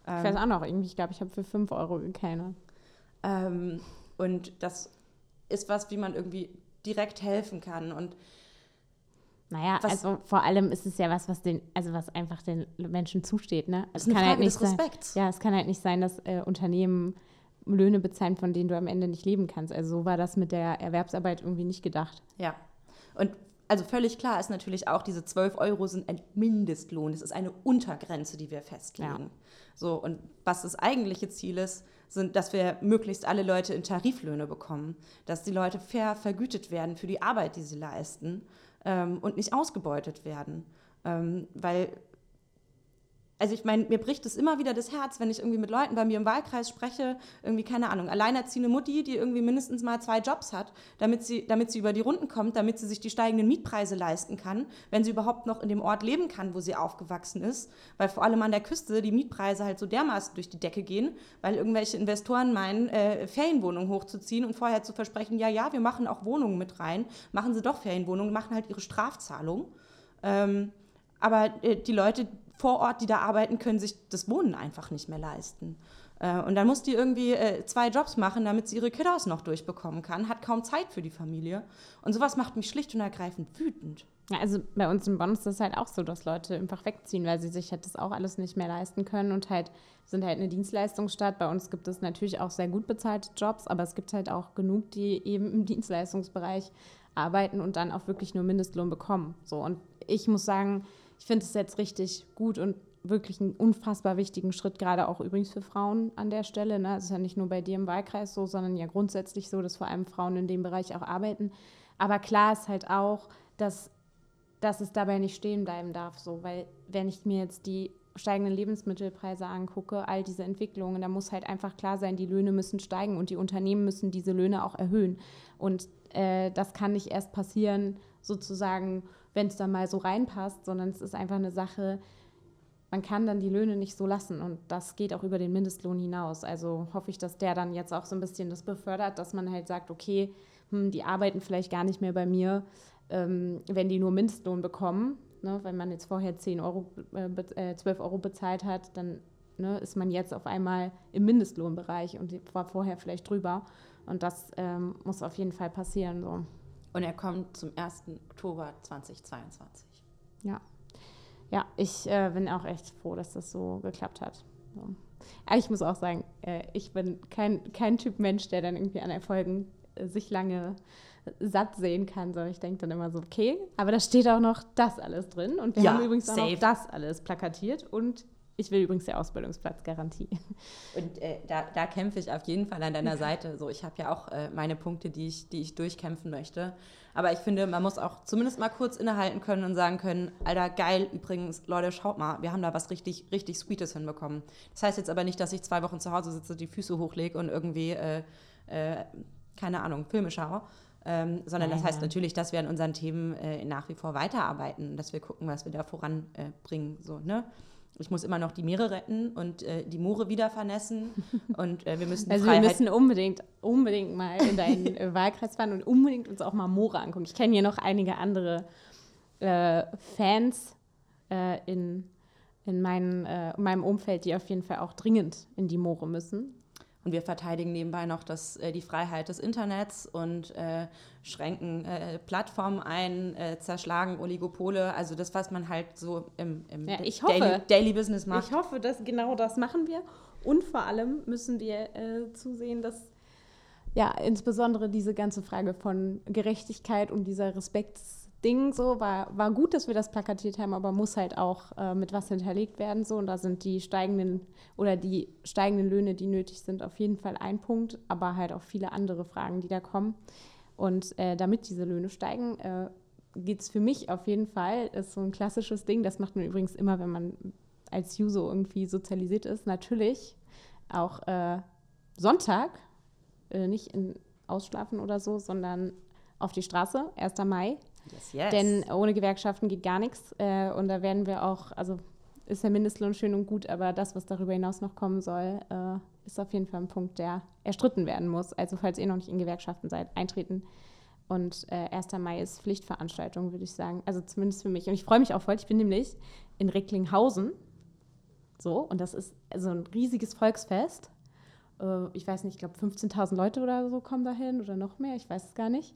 Ähm, ich weiß auch noch, irgendwie, ich glaube, ich habe für 5 Euro gekennert. Ähm, und das ist was, wie man irgendwie direkt helfen kann. Und naja, was, also vor allem ist es ja was, was den, also was einfach den Menschen zusteht, ne? Es kann halt nicht sein, ja, es kann halt nicht sein, dass äh, Unternehmen Löhne bezahlen, von denen du am Ende nicht leben kannst. Also so war das mit der Erwerbsarbeit irgendwie nicht gedacht. Ja. Und also völlig klar ist natürlich auch, diese 12 Euro sind ein Mindestlohn. Es ist eine Untergrenze, die wir festlegen. Ja. So, und was das eigentliche Ziel ist, sind, dass wir möglichst alle Leute in Tariflöhne bekommen, dass die Leute fair vergütet werden für die Arbeit, die sie leisten ähm, und nicht ausgebeutet werden. Ähm, weil also ich meine, mir bricht es immer wieder das Herz, wenn ich irgendwie mit Leuten bei mir im Wahlkreis spreche, irgendwie, keine Ahnung, alleinerziehende Mutti, die irgendwie mindestens mal zwei Jobs hat, damit sie, damit sie über die Runden kommt, damit sie sich die steigenden Mietpreise leisten kann, wenn sie überhaupt noch in dem Ort leben kann, wo sie aufgewachsen ist, weil vor allem an der Küste die Mietpreise halt so dermaßen durch die Decke gehen, weil irgendwelche Investoren meinen, äh, Ferienwohnungen hochzuziehen und vorher zu versprechen, ja, ja, wir machen auch Wohnungen mit rein, machen sie doch Ferienwohnungen, machen halt ihre Strafzahlung. Ähm, aber äh, die Leute, vor Ort, die da arbeiten, können sich das Wohnen einfach nicht mehr leisten. Äh, und dann muss die irgendwie äh, zwei Jobs machen, damit sie ihre Kiddos noch durchbekommen kann, hat kaum Zeit für die Familie. Und sowas macht mich schlicht und ergreifend wütend. Ja, also bei uns in Bonn ist das halt auch so, dass Leute einfach wegziehen, weil sie sich halt das auch alles nicht mehr leisten können und halt sind halt eine Dienstleistungsstadt. Bei uns gibt es natürlich auch sehr gut bezahlte Jobs, aber es gibt halt auch genug, die eben im [laughs] Dienstleistungsbereich arbeiten und dann auch wirklich nur Mindestlohn bekommen. So und ich muss sagen, ich finde es jetzt richtig gut und wirklich einen unfassbar wichtigen Schritt, gerade auch übrigens für Frauen an der Stelle. Ne? Es ist ja nicht nur bei dir im Wahlkreis so, sondern ja grundsätzlich so, dass vor allem Frauen in dem Bereich auch arbeiten. Aber klar ist halt auch, dass, dass es dabei nicht stehen bleiben darf, so, weil wenn ich mir jetzt die steigenden Lebensmittelpreise angucke, all diese Entwicklungen, da muss halt einfach klar sein, die Löhne müssen steigen und die Unternehmen müssen diese Löhne auch erhöhen. Und äh, das kann nicht erst passieren, sozusagen wenn es dann mal so reinpasst, sondern es ist einfach eine Sache, man kann dann die Löhne nicht so lassen und das geht auch über den Mindestlohn hinaus. Also hoffe ich, dass der dann jetzt auch so ein bisschen das befördert, dass man halt sagt, okay, hm, die arbeiten vielleicht gar nicht mehr bei mir, ähm, wenn die nur Mindestlohn bekommen. Ne? Wenn man jetzt vorher 10 Euro, äh, 12 äh, Euro bezahlt hat, dann ne, ist man jetzt auf einmal im Mindestlohnbereich und war vorher vielleicht drüber. Und das ähm, muss auf jeden Fall passieren. So. Und er kommt zum 1. Oktober 2022. Ja. Ja, ich äh, bin auch echt froh, dass das so geklappt hat. So. Aber ich muss auch sagen, äh, ich bin kein, kein Typ Mensch, der dann irgendwie an Erfolgen äh, sich lange satt sehen kann, sondern ich denke dann immer so, okay, aber da steht auch noch das alles drin und wir ja, haben übrigens safe. auch noch das alles plakatiert und ich will übrigens die Ausbildungsplatzgarantie. Und äh, da, da kämpfe ich auf jeden Fall an deiner Seite. So, ich habe ja auch äh, meine Punkte, die ich, die ich durchkämpfen möchte. Aber ich finde, man muss auch zumindest mal kurz innehalten können und sagen können, Alter, geil, übrigens, Leute, schaut mal, wir haben da was richtig, richtig Sweetes hinbekommen. Das heißt jetzt aber nicht, dass ich zwei Wochen zu Hause sitze, die Füße hochlege und irgendwie, äh, äh keine Ahnung, Filme schaue. Ähm, sondern das heißt natürlich, dass wir an unseren Themen äh, nach wie vor weiterarbeiten, dass wir gucken, was wir da voranbringen. so, ne? Ich muss immer noch die Meere retten und äh, die Moore wieder vernässen [laughs] und äh, wir müssen Also Freiheit wir müssen unbedingt, unbedingt mal in deinen äh, Wahlkreis fahren und unbedingt uns auch mal Moore angucken. Ich kenne hier noch einige andere äh, Fans äh, in, in, mein, in meinem Umfeld, die auf jeden Fall auch dringend in die Moore müssen. Und wir verteidigen nebenbei noch das, äh, die Freiheit des Internets und äh, schränken äh, Plattformen ein, äh, zerschlagen Oligopole, also das, was man halt so im, im ja, hoffe, Daily, Daily, Business macht. Ich hoffe, dass genau das machen wir. Und vor allem müssen wir äh, zusehen, dass ja insbesondere diese ganze Frage von Gerechtigkeit und dieser Respekts Ding so, war, war gut, dass wir das plakatiert haben, aber muss halt auch äh, mit was hinterlegt werden so. Und da sind die steigenden oder die steigenden Löhne, die nötig sind, auf jeden Fall ein Punkt, aber halt auch viele andere Fragen, die da kommen. Und äh, damit diese Löhne steigen, äh, geht es für mich auf jeden Fall, ist so ein klassisches Ding, das macht man übrigens immer, wenn man als Juso irgendwie sozialisiert ist, natürlich auch äh, Sonntag, äh, nicht in Ausschlafen oder so, sondern auf die Straße, 1. Mai, Yes, yes. Denn ohne Gewerkschaften geht gar nichts. Äh, und da werden wir auch, also ist der Mindestlohn schön und gut, aber das, was darüber hinaus noch kommen soll, äh, ist auf jeden Fall ein Punkt, der erstritten werden muss. Also falls ihr noch nicht in Gewerkschaften seid, eintreten. Und äh, 1. Mai ist Pflichtveranstaltung, würde ich sagen. Also zumindest für mich. Und ich freue mich auch voll. Ich bin nämlich in Recklinghausen. So, und das ist so ein riesiges Volksfest. Äh, ich weiß nicht, ich glaube 15.000 Leute oder so kommen dahin oder noch mehr. Ich weiß es gar nicht.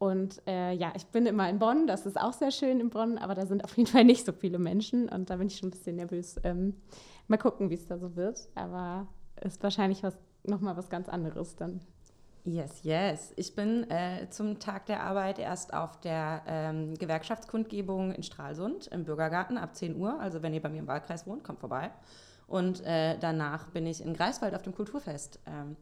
Und äh, ja, ich bin immer in Bonn, das ist auch sehr schön in Bonn, aber da sind auf jeden Fall nicht so viele Menschen und da bin ich schon ein bisschen nervös. Ähm, mal gucken, wie es da so wird, aber ist wahrscheinlich was, nochmal was ganz anderes dann. Yes, yes. Ich bin äh, zum Tag der Arbeit erst auf der ähm, Gewerkschaftskundgebung in Stralsund im Bürgergarten ab 10 Uhr. Also wenn ihr bei mir im Wahlkreis wohnt, kommt vorbei. Und äh, danach bin ich in Greifswald auf dem Kulturfest. Ähm,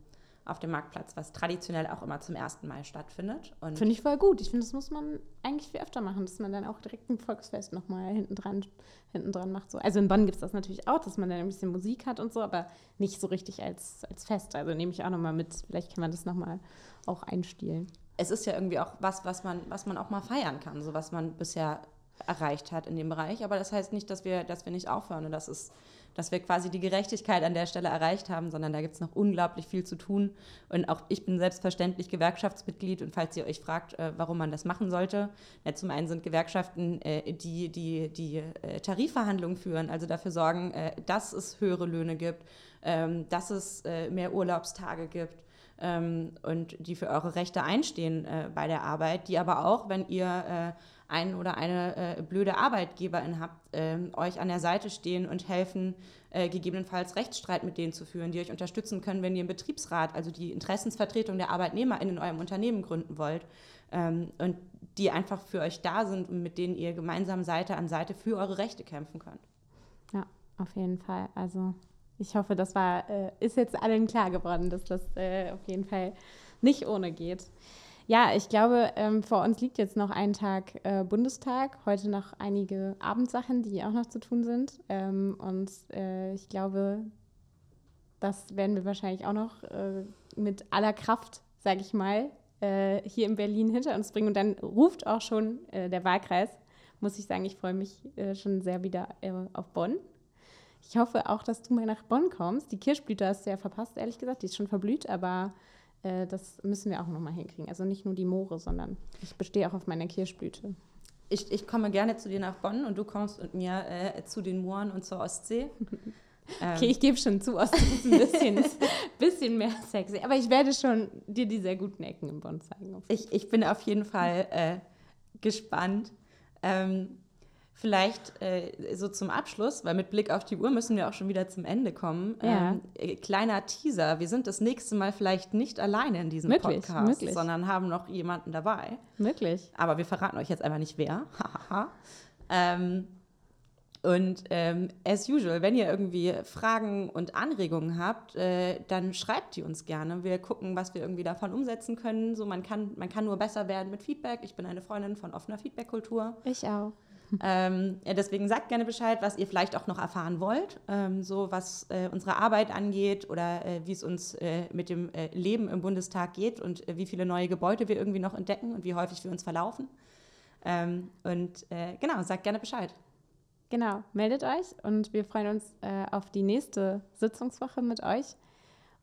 auf dem Marktplatz, was traditionell auch immer zum 1. Mai stattfindet. Finde ich voll gut. Ich finde, das muss man eigentlich viel öfter machen, dass man dann auch direkt ein Volksfest nochmal hinten dran, hinten dran macht. So. Also in Bonn gibt es das natürlich auch, dass man dann ein bisschen Musik hat und so, aber nicht so richtig als, als Fest. Also nehme ich auch nochmal mit. Vielleicht kann man das nochmal auch einstielen. Es ist ja irgendwie auch was, was man, was man auch mal feiern kann, so was man bisher erreicht hat in dem Bereich. Aber das heißt nicht, dass wir, dass wir nicht aufhören und dass, es, dass wir quasi die Gerechtigkeit an der Stelle erreicht haben, sondern da gibt es noch unglaublich viel zu tun. Und auch ich bin selbstverständlich Gewerkschaftsmitglied und falls ihr euch fragt, äh, warum man das machen sollte, ja, zum einen sind Gewerkschaften, äh, die die, die äh, Tarifverhandlungen führen, also dafür sorgen, dass es höhere Löhne gibt, ähm, dass es mehr Urlaubstage gibt ähm, und die für eure Rechte einstehen bei der Arbeit, die aber auch, wenn ihr einen oder eine äh, blöde Arbeitgeberin habt, äh, euch an der Seite stehen und helfen, äh, gegebenenfalls Rechtsstreit mit denen zu führen, die euch unterstützen können, wenn ihr einen Betriebsrat, also die Interessensvertretung der Arbeitnehmer in eurem Unternehmen gründen wollt ähm, und die einfach für euch da sind und mit denen ihr gemeinsam Seite an Seite für eure Rechte kämpfen könnt. Ja, auf jeden Fall. Also ich hoffe, das war, äh, ist jetzt allen klar geworden, dass das äh, auf jeden Fall nicht ohne geht. Ja, ich glaube, ähm, vor uns liegt jetzt noch ein Tag äh, Bundestag, heute noch einige Abendsachen, die auch noch zu tun sind. Ähm, und äh, ich glaube, das werden wir wahrscheinlich auch noch äh, mit aller Kraft, sage ich mal, äh, hier in Berlin hinter uns bringen. Und dann ruft auch schon äh, der Wahlkreis. Muss ich sagen, ich freue mich äh, schon sehr wieder auf Bonn. Ich hoffe auch, dass du mal nach Bonn kommst. Die Kirschblüte hast du ja verpasst, ehrlich gesagt. Die ist schon verblüht, aber äh, das müssen wir auch nochmal hinkriegen. Also nicht nur die Moore, sondern ich bestehe auch auf meiner Kirschblüte. Ich, ich komme gerne zu dir nach Bonn und du kommst mit mir äh, zu den Mooren und zur Ostsee. [laughs] okay, ich gebe schon zu, Ostsee ist ein bisschen, [laughs] bisschen mehr sexy. Aber ich werde schon dir die sehr guten Ecken in Bonn zeigen. Ich, ich bin auf jeden Fall äh, gespannt. Ähm, Vielleicht äh, so zum Abschluss, weil mit Blick auf die Uhr müssen wir auch schon wieder zum Ende kommen. Ja. Ähm, äh, kleiner Teaser, wir sind das nächste Mal vielleicht nicht alleine in diesem möglich, Podcast, möglich. sondern haben noch jemanden dabei. Möglich. Aber wir verraten euch jetzt einfach nicht wer. [laughs] ähm, und ähm, as usual, wenn ihr irgendwie Fragen und Anregungen habt, äh, dann schreibt die uns gerne. Wir gucken, was wir irgendwie davon umsetzen können. So, man kann, man kann nur besser werden mit Feedback. Ich bin eine Freundin von offener Feedback-Kultur. Ich auch ähm, ja, deswegen sagt gerne Bescheid, was ihr vielleicht auch noch erfahren wollt, ähm, so was äh, unsere Arbeit angeht oder äh, wie es uns äh, mit dem äh, Leben im Bundestag geht und äh, wie viele neue Gebäude wir irgendwie noch entdecken und wie häufig wir uns verlaufen. Ähm, und äh, genau, sagt gerne Bescheid. Genau, meldet euch und wir freuen uns auf die nächste Sitzungswoche mit euch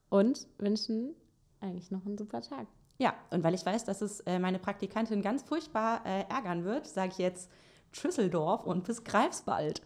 und wünschen eigentlich noch einen super Tag. Ja, und weil ich weiß, dass es meine Praktikantin ganz furchtbar ärgern wird, sage ich jetzt Schüsseldorf und bis Greifswald.